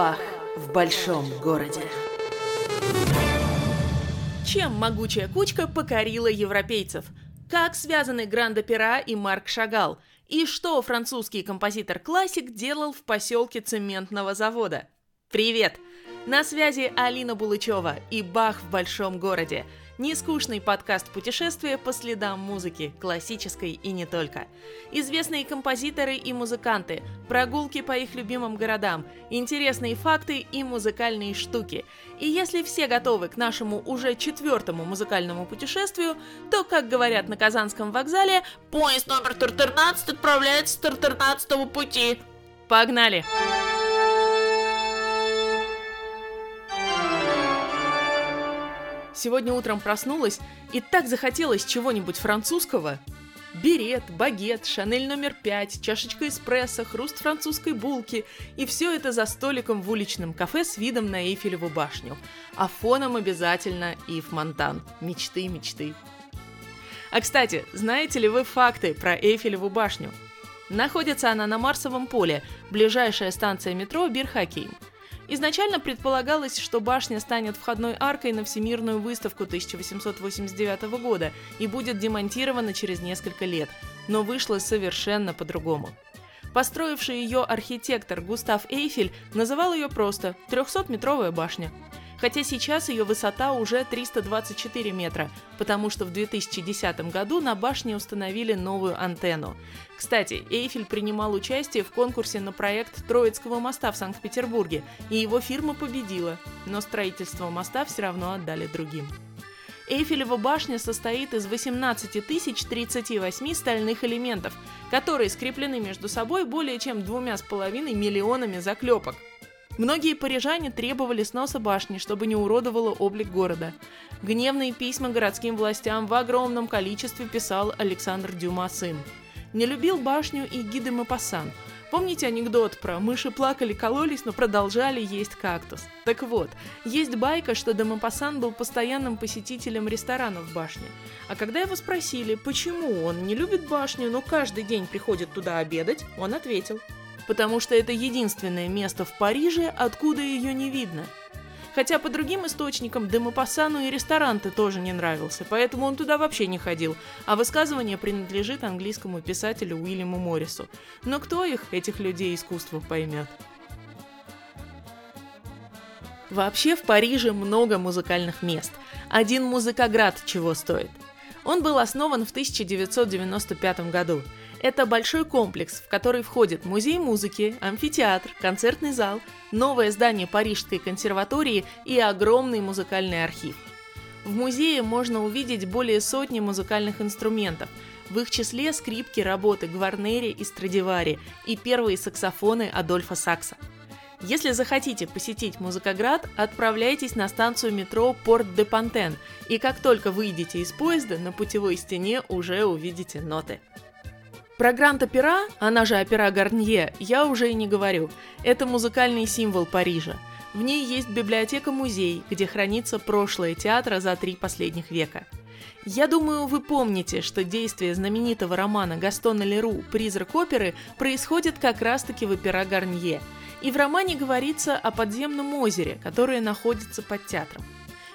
Бах в большом городе. Чем могучая кучка покорила европейцев? Как связаны Гранд-Опера и Марк Шагал? И что французский композитор-классик делал в поселке цементного завода? Привет! На связи Алина Булычева и Бах в большом городе – Нескучный подкаст путешествия по следам музыки, классической и не только. Известные композиторы и музыканты, прогулки по их любимым городам, интересные факты и музыкальные штуки. И если все готовы к нашему уже четвертому музыкальному путешествию, то, как говорят на Казанском вокзале, поезд номер 14 отправляется с 14 пути. Погнали! Погнали! Сегодня утром проснулась и так захотелось чего-нибудь французского. Берет, багет, шанель номер пять, чашечка эспрессо, хруст французской булки. И все это за столиком в уличном кафе с видом на Эйфелеву башню. А фоном обязательно Ив Монтан. Мечты, мечты. А кстати, знаете ли вы факты про Эйфелеву башню? Находится она на Марсовом поле, ближайшая станция метро Бирхакейм – Изначально предполагалось, что башня станет входной аркой на Всемирную выставку 1889 года и будет демонтирована через несколько лет, но вышло совершенно по-другому. Построивший ее архитектор Густав Эйфель называл ее просто «300-метровая башня», хотя сейчас ее высота уже 324 метра, потому что в 2010 году на башне установили новую антенну. Кстати, Эйфель принимал участие в конкурсе на проект Троицкого моста в Санкт-Петербурге, и его фирма победила, но строительство моста все равно отдали другим. Эйфелева башня состоит из 18 038 стальных элементов, которые скреплены между собой более чем двумя с половиной миллионами заклепок – Многие парижане требовали сноса башни, чтобы не уродовало облик города. Гневные письма городским властям в огромном количестве писал Александр Дюма сын. Не любил башню и Гиде Мапассан. Помните анекдот про «мыши плакали, кололись, но продолжали есть кактус»? Так вот, есть байка, что Демопассан был постоянным посетителем ресторанов в башне. А когда его спросили, почему он не любит башню, но каждый день приходит туда обедать, он ответил – потому что это единственное место в Париже, откуда ее не видно. Хотя по другим источникам Демопассану и ресторан-то тоже не нравился, поэтому он туда вообще не ходил, а высказывание принадлежит английскому писателю Уильяму Моррису. Но кто их, этих людей искусства, поймет? Вообще в Париже много музыкальных мест. Один музыкоград чего стоит. Он был основан в 1995 году – это большой комплекс, в который входит музей музыки, амфитеатр, концертный зал, новое здание Парижской консерватории и огромный музыкальный архив. В музее можно увидеть более сотни музыкальных инструментов, в их числе скрипки работы Гварнери и Страдивари и первые саксофоны Адольфа Сакса. Если захотите посетить Музыкоград, отправляйтесь на станцию метро Порт де Пантен, и как только выйдете из поезда, на путевой стене уже увидите ноты. Про Гранд-Опера, она же Опера Гарнье, я уже и не говорю. Это музыкальный символ Парижа. В ней есть библиотека-музей, где хранится прошлое театра за три последних века. Я думаю, вы помните, что действие знаменитого романа Гастона Леру «Призрак оперы» происходит как раз-таки в опера Гарнье. И в романе говорится о подземном озере, которое находится под театром.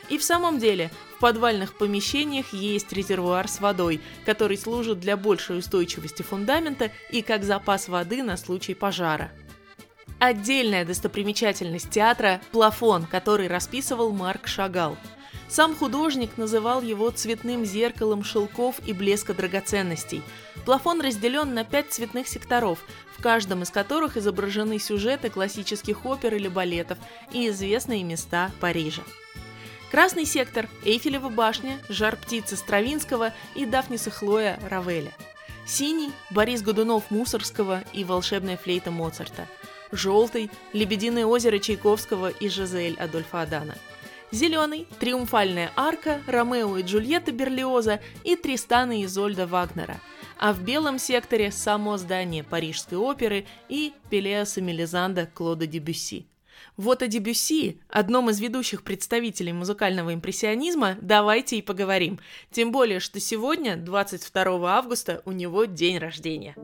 И в самом деле, в подвальных помещениях есть резервуар с водой, который служит для большей устойчивости фундамента и как запас воды на случай пожара. Отдельная достопримечательность театра – плафон, который расписывал Марк Шагал. Сам художник называл его цветным зеркалом шелков и блеска драгоценностей. Плафон разделен на пять цветных секторов, в каждом из которых изображены сюжеты классических опер или балетов и известные места Парижа. Красный сектор, Эйфелева башня, Жар птицы Стравинского и Дафниса Хлоя Равеля. Синий – Борис Годунов Мусорского и волшебная флейта Моцарта. Желтый – Лебединое озеро Чайковского и Жизель Адольфа Адана. Зеленый – Триумфальная арка, Ромео и Джульетта Берлиоза и Тристана и Изольда Вагнера. А в белом секторе – само здание Парижской оперы и Пелеаса Мелизанда Клода Дебюсси. Вот о Дебюсси, одном из ведущих представителей музыкального импрессионизма, давайте и поговорим. Тем более, что сегодня, 22 августа, у него день рождения.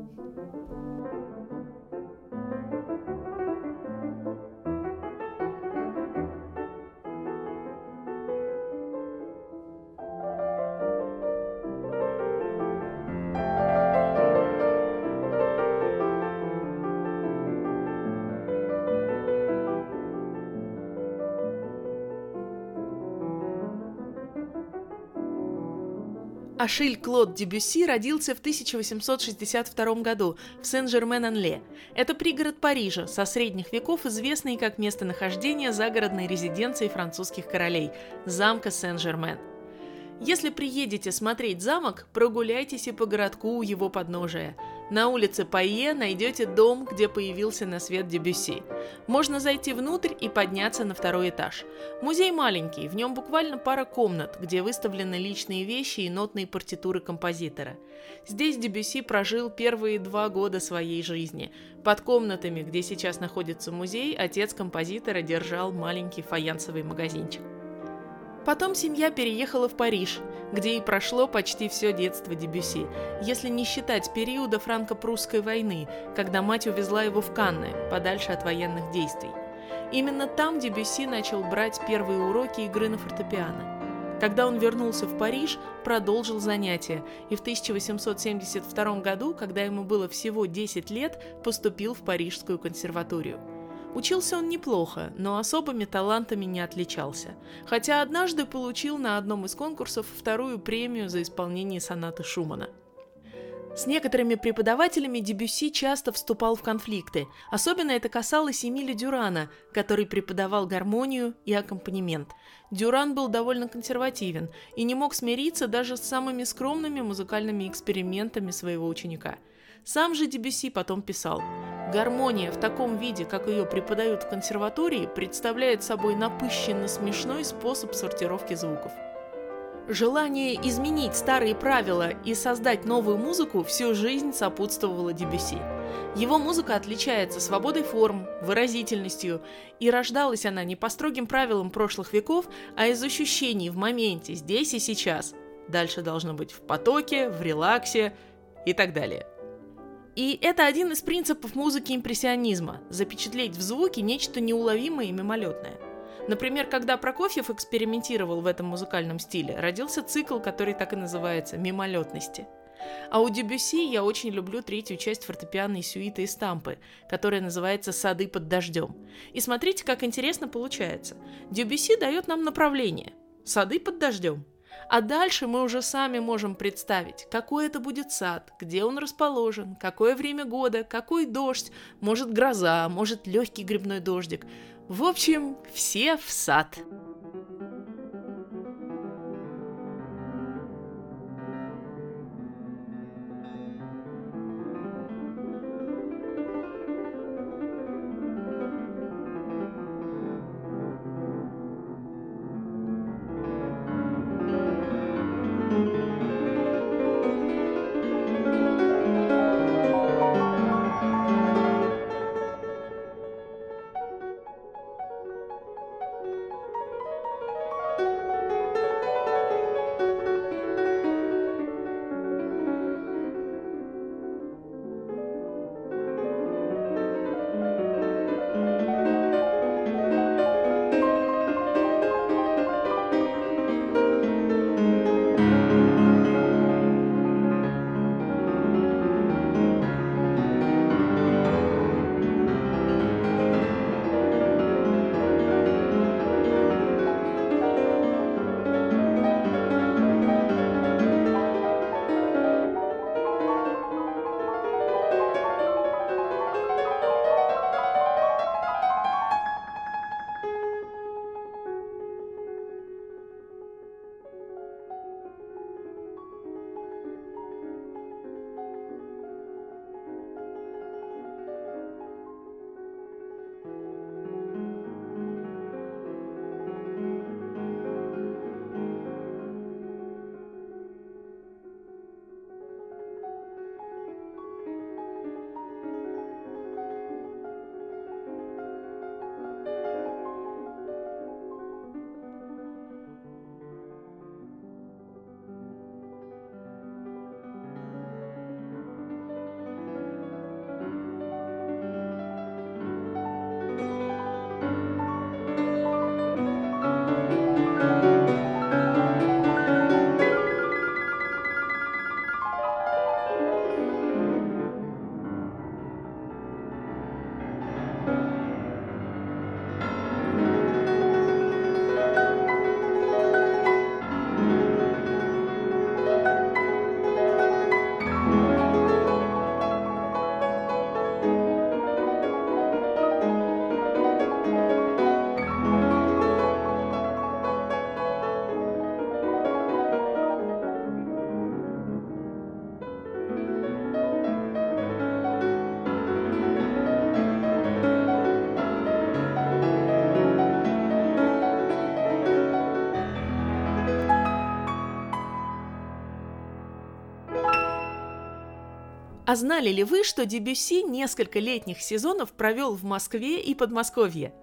Ашиль Клод Дебюсси родился в 1862 году в Сен-Жермен-Ан-Ле. Это пригород Парижа, со средних веков известный как местонахождение загородной резиденции французских королей – замка Сен-Жермен. Если приедете смотреть замок, прогуляйтесь и по городку у его подножия. На улице Пайе найдете дом, где появился на свет Дебюсси. Можно зайти внутрь и подняться на второй этаж. Музей маленький, в нем буквально пара комнат, где выставлены личные вещи и нотные партитуры композитора. Здесь Дебюсси прожил первые два года своей жизни. Под комнатами, где сейчас находится музей, отец композитора держал маленький фаянсовый магазинчик. Потом семья переехала в Париж, где и прошло почти все детство Дебюси, если не считать периода франко-прусской войны, когда мать увезла его в Канны, подальше от военных действий. Именно там Дебюси начал брать первые уроки игры на фортепиано. Когда он вернулся в Париж, продолжил занятия и в 1872 году, когда ему было всего 10 лет, поступил в Парижскую консерваторию. Учился он неплохо, но особыми талантами не отличался, хотя однажды получил на одном из конкурсов вторую премию за исполнение сонаты Шумана. С некоторыми преподавателями Дебюсси часто вступал в конфликты. Особенно это касалось Эмиля Дюрана, который преподавал гармонию и аккомпанемент. Дюран был довольно консервативен и не мог смириться даже с самыми скромными музыкальными экспериментами своего ученика. Сам же Дебюсси потом писал – Гармония в таком виде, как ее преподают в консерватории, представляет собой напыщенно смешной способ сортировки звуков. Желание изменить старые правила и создать новую музыку всю жизнь сопутствовало Дебюси. Его музыка отличается свободой форм, выразительностью, и рождалась она не по строгим правилам прошлых веков, а из ощущений в моменте, здесь и сейчас. Дальше должно быть в потоке, в релаксе и так далее. И это один из принципов музыки импрессионизма – запечатлеть в звуке нечто неуловимое и мимолетное. Например, когда Прокофьев экспериментировал в этом музыкальном стиле, родился цикл, который так и называется «Мимолетности». А у Дебюси я очень люблю третью часть фортепианной сюиты и стампы, которая называется «Сады под дождем». И смотрите, как интересно получается. Дебюси дает нам направление – «Сады под дождем». А дальше мы уже сами можем представить, какой это будет сад, где он расположен, какое время года, какой дождь, может гроза, может легкий грибной дождик. В общем, все в сад. А знали ли вы, что Дебюсси несколько летних сезонов провел в Москве и Подмосковье?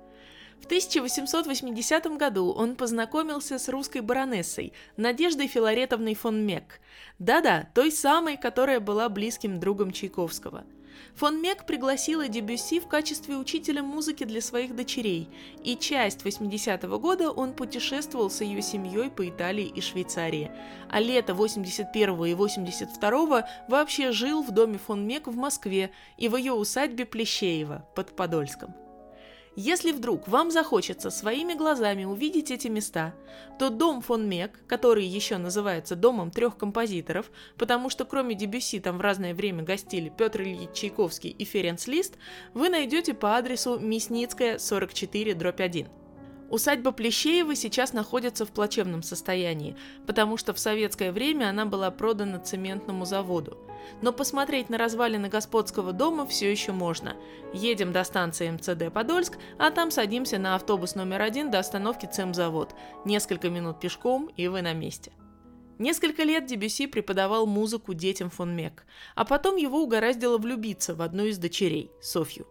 В 1880 году он познакомился с русской баронессой Надеждой Филаретовной фон Мек. Да-да, той самой, которая была близким другом Чайковского – Фон Мек пригласила Дебюсси в качестве учителя музыки для своих дочерей, и часть 80-го года он путешествовал с ее семьей по Италии и Швейцарии, а лето 81 и 82 вообще жил в доме фон Мек в Москве и в ее усадьбе Плещеева под Подольском. Если вдруг вам захочется своими глазами увидеть эти места, то дом фон Мек, который еще называется домом трех композиторов, потому что кроме Дебюсси там в разное время гостили Петр Ильич Чайковский и Ференц Лист, вы найдете по адресу Мясницкая, 44, дробь 1. Усадьба Плещеева сейчас находится в плачевном состоянии, потому что в советское время она была продана цементному заводу. Но посмотреть на развалины господского дома все еще можно. Едем до станции МЦД Подольск, а там садимся на автобус номер один до остановки Цемзавод. Несколько минут пешком, и вы на месте. Несколько лет Дебюси преподавал музыку детям фон Мек, а потом его угораздило влюбиться в одну из дочерей, Софью.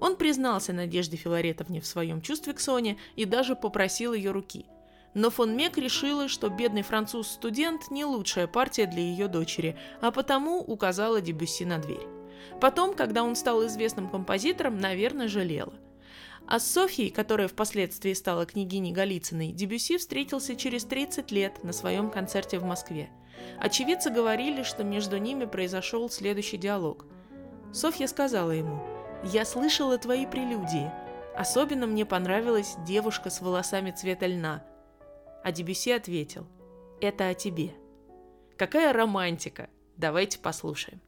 Он признался Надежде Филаретовне в своем чувстве к Соне и даже попросил ее руки. Но фон Мек решила, что бедный француз-студент не лучшая партия для ее дочери, а потому указала Дебюсси на дверь. Потом, когда он стал известным композитором, наверное, жалела. А с Софьей, которая впоследствии стала княгиней Голицыной, Дебюсси встретился через 30 лет на своем концерте в Москве. Очевидцы говорили, что между ними произошел следующий диалог. Софья сказала ему – я слышала твои прелюдии. Особенно мне понравилась девушка с волосами цвета льна. А Дебюси ответил, это о тебе. Какая романтика. Давайте послушаем.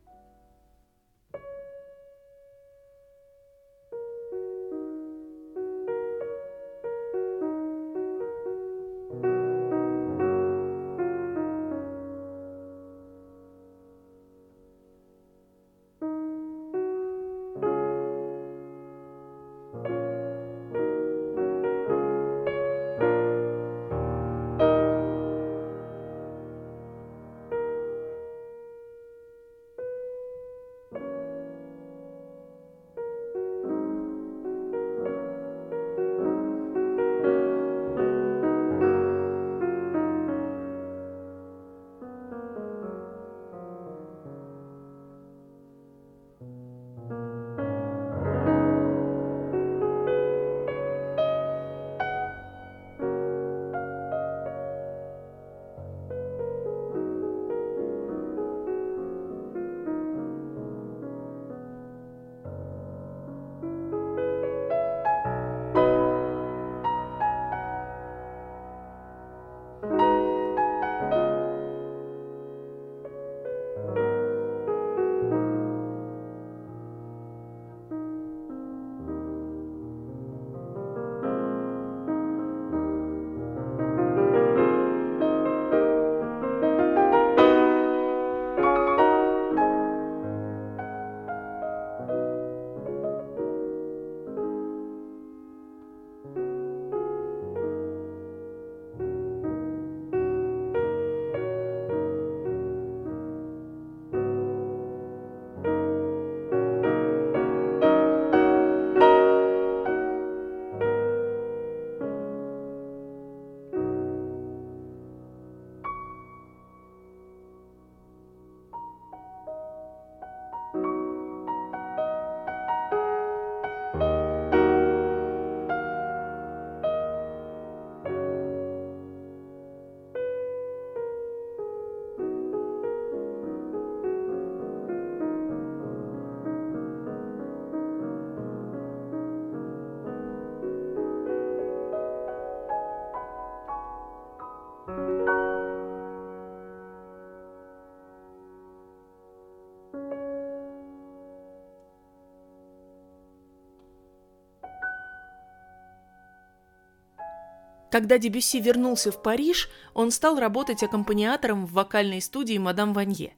Когда Дебюсси вернулся в Париж, он стал работать аккомпаниатором в вокальной студии «Мадам Ванье».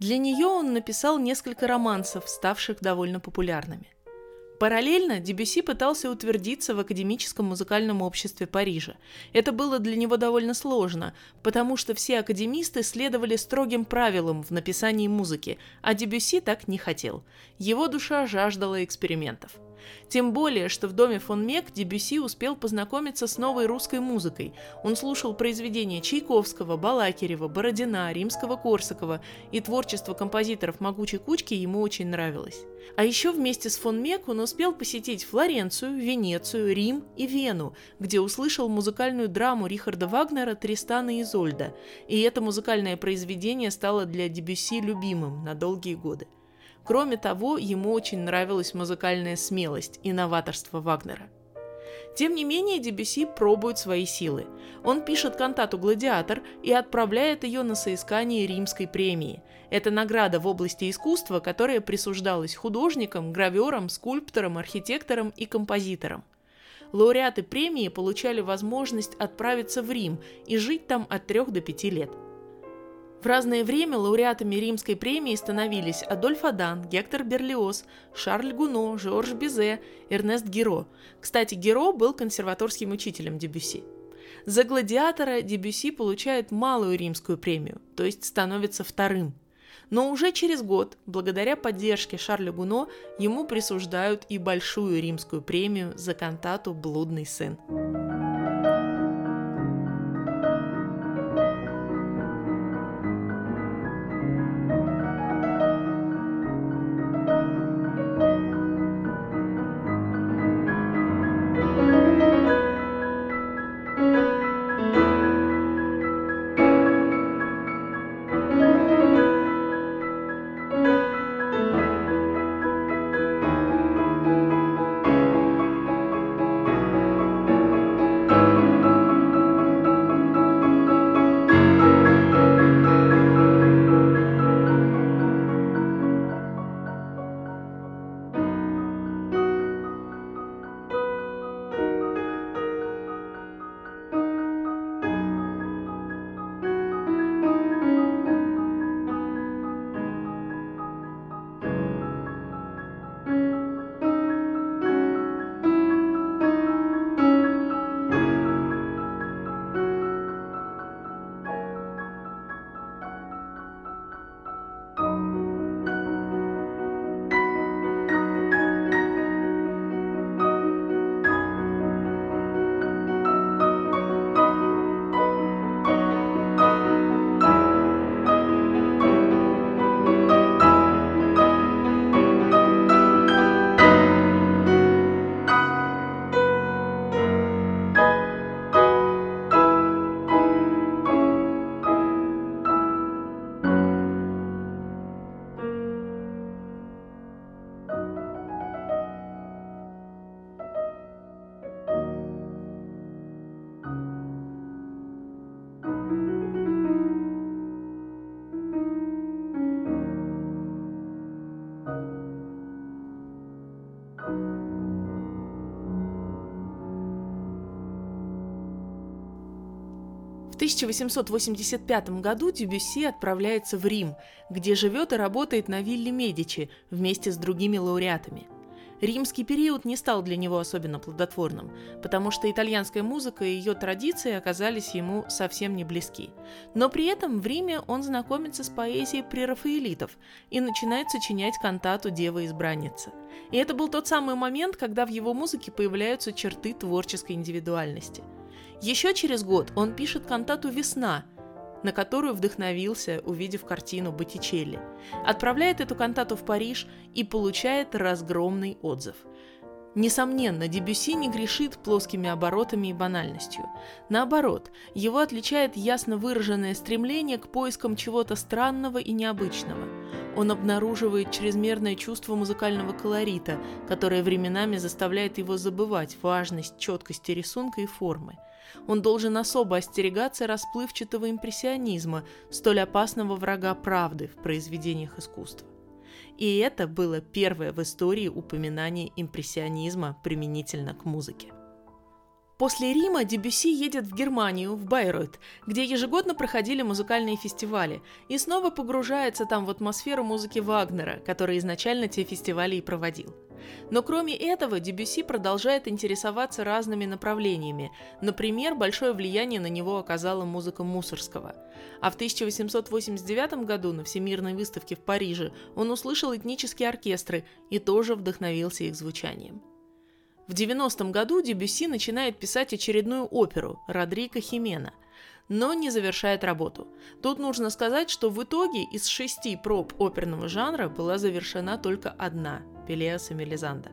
Для нее он написал несколько романсов, ставших довольно популярными. Параллельно Дебюси пытался утвердиться в академическом музыкальном обществе Парижа. Это было для него довольно сложно, потому что все академисты следовали строгим правилам в написании музыки, а Дебюси так не хотел. Его душа жаждала экспериментов. Тем более, что в доме фон Мек Дебюси успел познакомиться с новой русской музыкой. Он слушал произведения Чайковского, Балакирева, Бородина, Римского-Корсакова, и творчество композиторов «Могучей кучки» ему очень нравилось. А еще вместе с фон Мек он успел посетить Флоренцию, Венецию, Рим и Вену, где услышал музыкальную драму Рихарда Вагнера «Тристана и Изольда», и это музыкальное произведение стало для Дебюси любимым на долгие годы. Кроме того, ему очень нравилась музыкальная смелость и новаторство Вагнера. Тем не менее, Дебюси пробует свои силы. Он пишет кантату «Гладиатор» и отправляет ее на соискание римской премии. Это награда в области искусства, которая присуждалась художникам, граверам, скульпторам, архитекторам и композиторам. Лауреаты премии получали возможность отправиться в Рим и жить там от 3 до 5 лет – в разное время лауреатами римской премии становились Адольф Адан, Гектор Берлиоз, Шарль Гуно, Жорж Бизе, Эрнест Геро. Кстати, Геро был консерваторским учителем Дебюси. За «Гладиатора» Дебюси получает малую римскую премию, то есть становится вторым. Но уже через год, благодаря поддержке Шарля Гуно, ему присуждают и большую римскую премию за кантату «Блудный сын». 1885 году Дюбюсси отправляется в Рим, где живет и работает на вилле Медичи вместе с другими лауреатами. Римский период не стал для него особенно плодотворным, потому что итальянская музыка и ее традиции оказались ему совсем не близки. Но при этом в Риме он знакомится с поэзией прерафаэлитов и начинает сочинять кантату «Дева-избранница». И это был тот самый момент, когда в его музыке появляются черты творческой индивидуальности – еще через год он пишет кантату «Весна», на которую вдохновился, увидев картину Боттичелли. Отправляет эту кантату в Париж и получает разгромный отзыв. Несомненно, Дебюси не грешит плоскими оборотами и банальностью. Наоборот, его отличает ясно выраженное стремление к поискам чего-то странного и необычного. Он обнаруживает чрезмерное чувство музыкального колорита, которое временами заставляет его забывать важность четкости рисунка и формы – он должен особо остерегаться расплывчатого импрессионизма, столь опасного врага правды в произведениях искусства. И это было первое в истории упоминание импрессионизма применительно к музыке. После Рима Дебюси едет в Германию, в Байройт, где ежегодно проходили музыкальные фестивали, и снова погружается там в атмосферу музыки Вагнера, который изначально те фестивали и проводил – Но кроме этого, Дебюсси продолжает интересоваться разными направлениями. Например, большое влияние на него оказала музыка Мусорского. А в 1889 году на Всемирной выставке в Париже он услышал этнические оркестры и тоже вдохновился их звучанием. В 90-м году Дебюсси начинает писать очередную оперу «Родрика Химена», но не завершает работу. Тут нужно сказать, что в итоге из шести проб оперного жанра была завершена только одна – Пелеаса Мелизанда.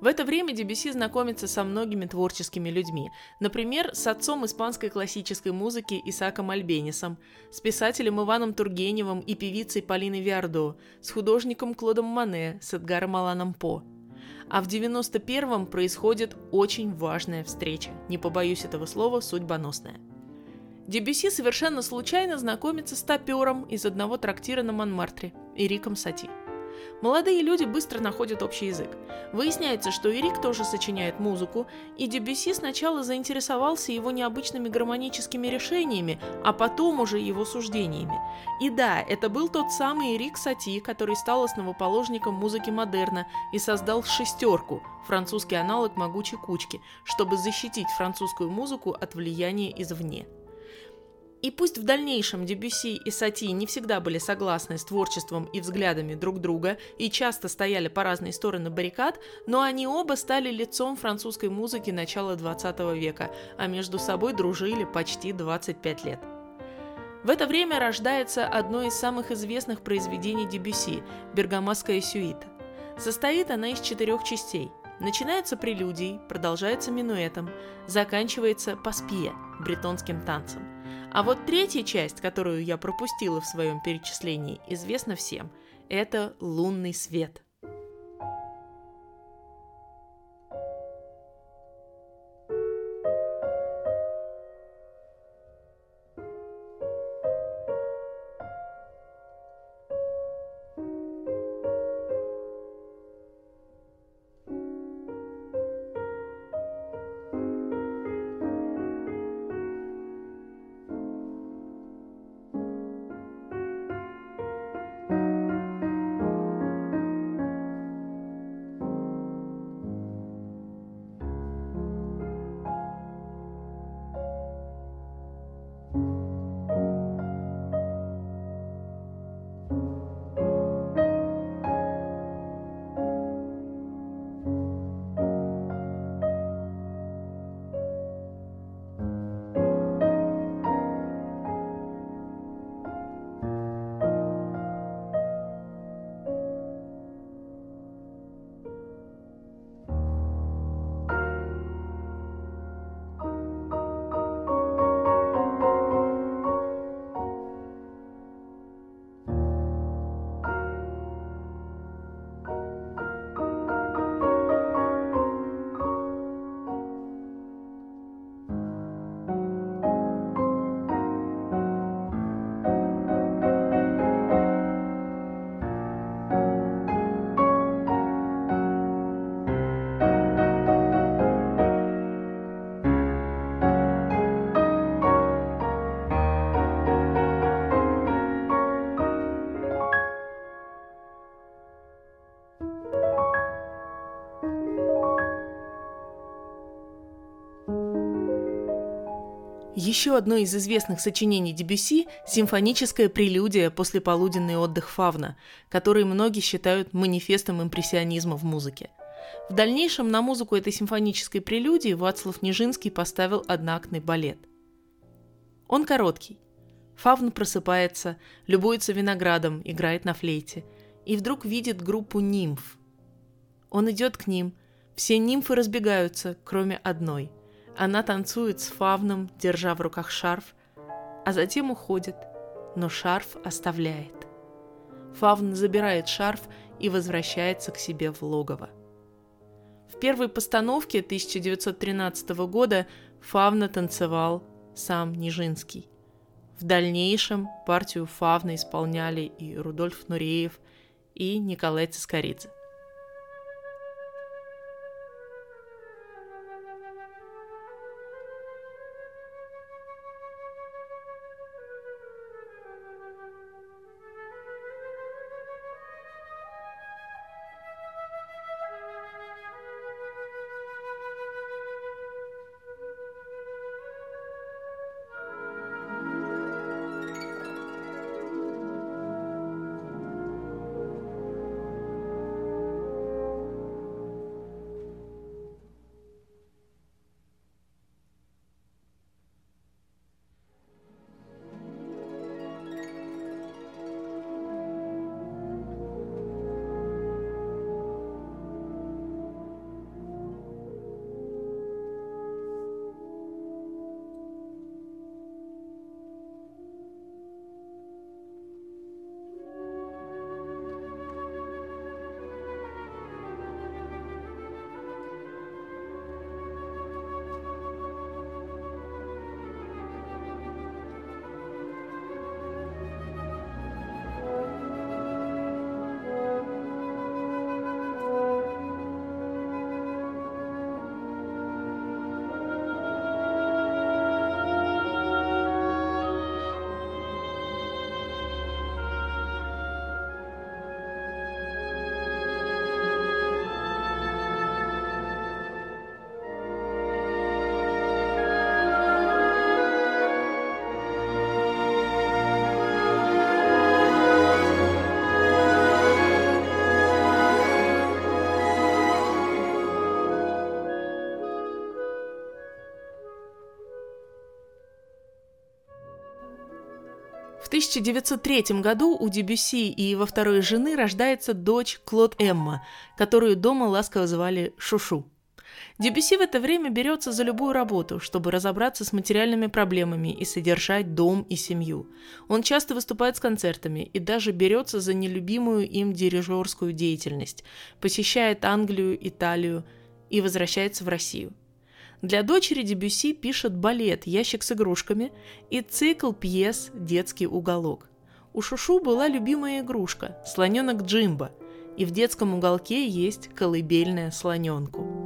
В это время Дебюсси знакомится со многими творческими людьми, например, с отцом испанской классической музыки Исааком Альбенисом, с писателем Иваном Тургеневым и певицей Полиной Виардо, с художником Клодом Мане, с Эдгаром Аланом По. А в 91-м происходит очень важная встреча, не побоюсь этого слова, судьбоносная – Дебюси совершенно случайно знакомится с топером из одного трактира на Монмартре, Эриком Сати. Молодые люди быстро находят общий язык. Выясняется, что Эрик тоже сочиняет музыку, и Дебюси сначала заинтересовался его необычными гармоническими решениями, а потом уже его суждениями. И да, это был тот самый Эрик Сати, который стал основоположником музыки модерна и создал «шестерку», французский аналог «могучей кучки», чтобы защитить французскую музыку от влияния извне. И пусть в дальнейшем Дебюси и Сати не всегда были согласны с творчеством и взглядами друг друга и часто стояли по разные стороны баррикад, но они оба стали лицом французской музыки начала 20 века, а между собой дружили почти 25 лет. В это время рождается одно из самых известных произведений Дебюси – «Бергамасская сюита». Состоит она из четырех частей. Начинается прелюдией, продолжается минуэтом, заканчивается паспия – бретонским танцем. А вот третья часть, которую я пропустила в своем перечислении, известна всем. Это лунный свет. Еще одно из известных сочинений Дебюси – симфоническая прелюдия после полуденный отдых Фавна, который многие считают манифестом импрессионизма в музыке. В дальнейшем на музыку этой симфонической прелюдии Вацлав Нижинский поставил одноактный балет. Он короткий. Фавн просыпается, любуется виноградом, играет на флейте и вдруг видит группу нимф. Он идет к ним, все нимфы разбегаются, кроме одной – она танцует с фавном, держа в руках шарф, а затем уходит, но шарф оставляет. Фавн забирает шарф и возвращается к себе в логово. В первой постановке 1913 года Фавна танцевал сам Нижинский. В дальнейшем партию Фавна исполняли и Рудольф Нуреев, и Николай Цискоридзе. 1903 году у Дебюси и его второй жены рождается дочь Клод Эмма, которую дома ласково звали Шушу. Дебюси в это время берется за любую работу, чтобы разобраться с материальными проблемами и содержать дом и семью. Он часто выступает с концертами и даже берется за нелюбимую им дирижерскую деятельность, посещает Англию, Италию и возвращается в Россию – для дочери Дебюси пишет балет «Ящик с игрушками» и цикл пьес «Детский уголок». У Шушу была любимая игрушка – слоненок Джимба, и в детском уголке есть колыбельная слоненку.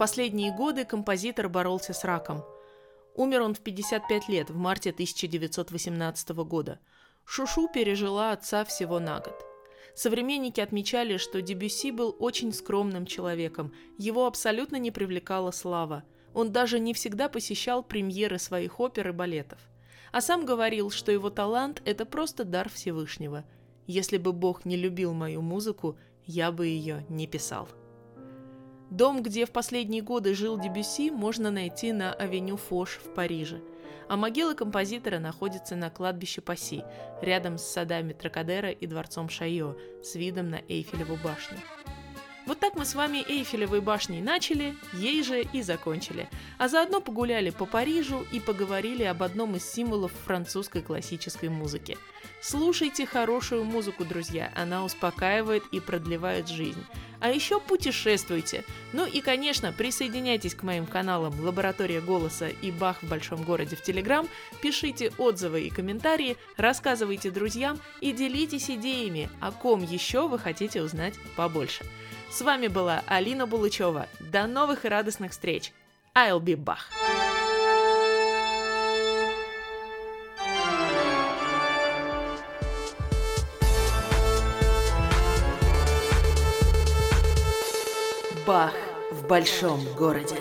Последние годы композитор боролся с раком. Умер он в 55 лет, в марте 1918 года. Шушу пережила отца всего на год. Современники отмечали, что Дебюси был очень скромным человеком, его абсолютно не привлекала слава. Он даже не всегда посещал премьеры своих опер и балетов. А сам говорил, что его талант – это просто дар Всевышнего. Если бы Бог не любил мою музыку, я бы ее не писал. Дом, где в последние годы жил Дебюси, можно найти на авеню Фош в Париже. А могила композитора находится на кладбище Пасси, рядом с садами Тракадера и дворцом Шайо, с видом на Эйфелеву башню. Вот так мы с вами Эйфелевой башней начали, ей же и закончили. А заодно погуляли по Парижу и поговорили об одном из символов французской классической музыки. Слушайте хорошую музыку, друзья, она успокаивает и продлевает жизнь. А еще путешествуйте. Ну и, конечно, присоединяйтесь к моим каналам «Лаборатория голоса» и «Бах в большом городе» в Телеграм, пишите отзывы и комментарии, рассказывайте друзьям и делитесь идеями, о ком еще вы хотите узнать побольше. С вами была Алина Булычева. До новых и радостных встреч. I'll be Bach. Бах в большом городе.